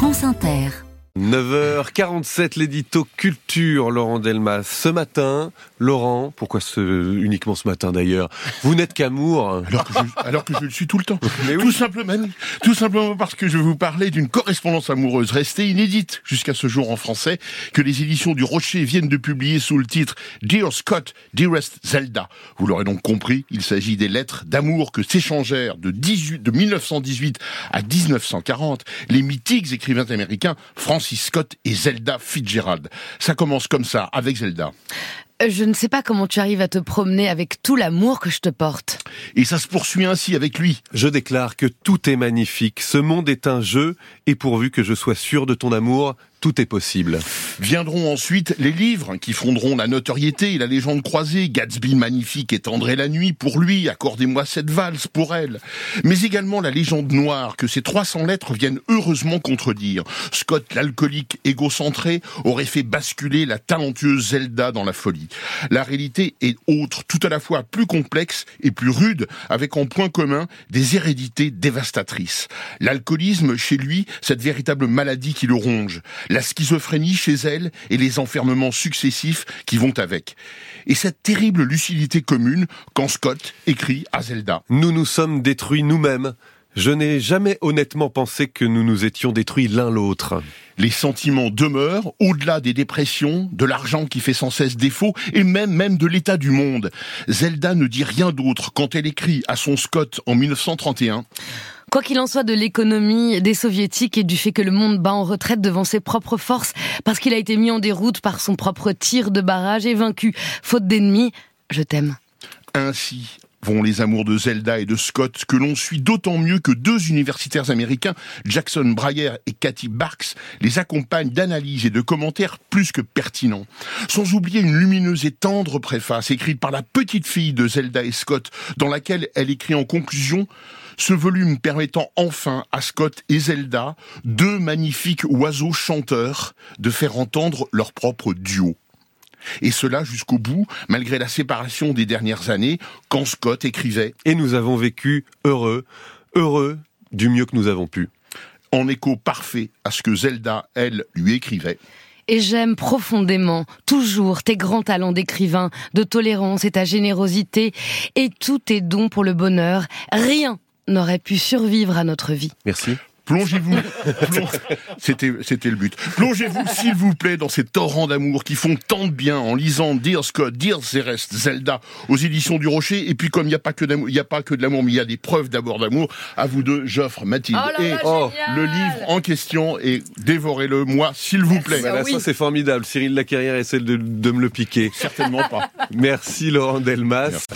France Inter. 9h47, l'édito culture, Laurent Delmas. Ce matin, Laurent, pourquoi ce, uniquement ce matin d'ailleurs? Vous n'êtes qu'amour. Alors que, je, alors que je le suis tout le temps. Tout simplement, tout simplement parce que je vais vous parler d'une correspondance amoureuse restée inédite jusqu'à ce jour en français, que les éditions du Rocher viennent de publier sous le titre Dear Scott, Dearest Zelda. Vous l'aurez donc compris, il s'agit des lettres d'amour que s'échangèrent de, 18, de 1918 à 1940 les mythiques écrivains américains Francis Scott et Zelda Fitzgerald. Ça commence comme ça, avec Zelda. Euh, je ne sais pas comment tu arrives à te promener avec tout l'amour que je te porte. Et ça se poursuit ainsi avec lui. Je déclare que tout est magnifique. Ce monde est un jeu, et pourvu que je sois sûr de ton amour, tout est possible. Viendront ensuite les livres qui fonderont la notoriété et la légende croisée. Gatsby magnifique étendrait la nuit pour lui, accordez-moi cette valse pour elle. Mais également la légende noire que ces 300 lettres viennent heureusement contredire. Scott, l'alcoolique égocentré, aurait fait basculer la talentueuse Zelda dans la folie. La réalité est autre, tout à la fois plus complexe et plus rude, avec en point commun des hérédités dévastatrices. L'alcoolisme, chez lui, cette véritable maladie qui le ronge la schizophrénie chez elle et les enfermements successifs qui vont avec. Et cette terrible lucidité commune quand Scott écrit à Zelda. Nous nous sommes détruits nous-mêmes. Je n'ai jamais honnêtement pensé que nous nous étions détruits l'un l'autre. Les sentiments demeurent au-delà des dépressions, de l'argent qui fait sans cesse défaut et même même de l'état du monde. Zelda ne dit rien d'autre quand elle écrit à son Scott en 1931. Quoi qu'il en soit de l'économie des soviétiques et du fait que le monde bat en retraite devant ses propres forces parce qu'il a été mis en déroute par son propre tir de barrage et vaincu faute d'ennemis, je t'aime. Ainsi, vont les amours de Zelda et de Scott, que l'on suit d'autant mieux que deux universitaires américains, Jackson Breyer et Cathy Barks, les accompagnent d'analyses et de commentaires plus que pertinents. Sans oublier une lumineuse et tendre préface écrite par la petite fille de Zelda et Scott, dans laquelle elle écrit en conclusion ce volume permettant enfin à Scott et Zelda, deux magnifiques oiseaux chanteurs, de faire entendre leur propre duo. Et cela jusqu'au bout, malgré la séparation des dernières années, quand Scott écrivait. Et nous avons vécu heureux, heureux du mieux que nous avons pu. En écho parfait à ce que Zelda, elle, lui écrivait et j'aime profondément, toujours, tes grands talents d'écrivain, de tolérance et ta générosité, et tous tes dons pour le bonheur. Rien n'aurait pu survivre à notre vie. Merci. Plongez-vous, c'était c'était le but. Plongez-vous s'il vous plaît dans ces torrents d'amour qui font tant de bien en lisant Dear Scott, Dear Celeste, Zelda aux éditions du Rocher. Et puis comme il n'y a pas que d'amour, il n'y a pas que de l'amour, mais il y a des preuves d'abord d'amour. À vous deux, j'offre Mathilde oh et oh, le livre en question et dévorez-le moi s'il vous plaît. Voilà, ça c'est formidable. Cyril Lacarrière essaie de, de me le piquer. Certainement pas. Merci Laurent Delmas.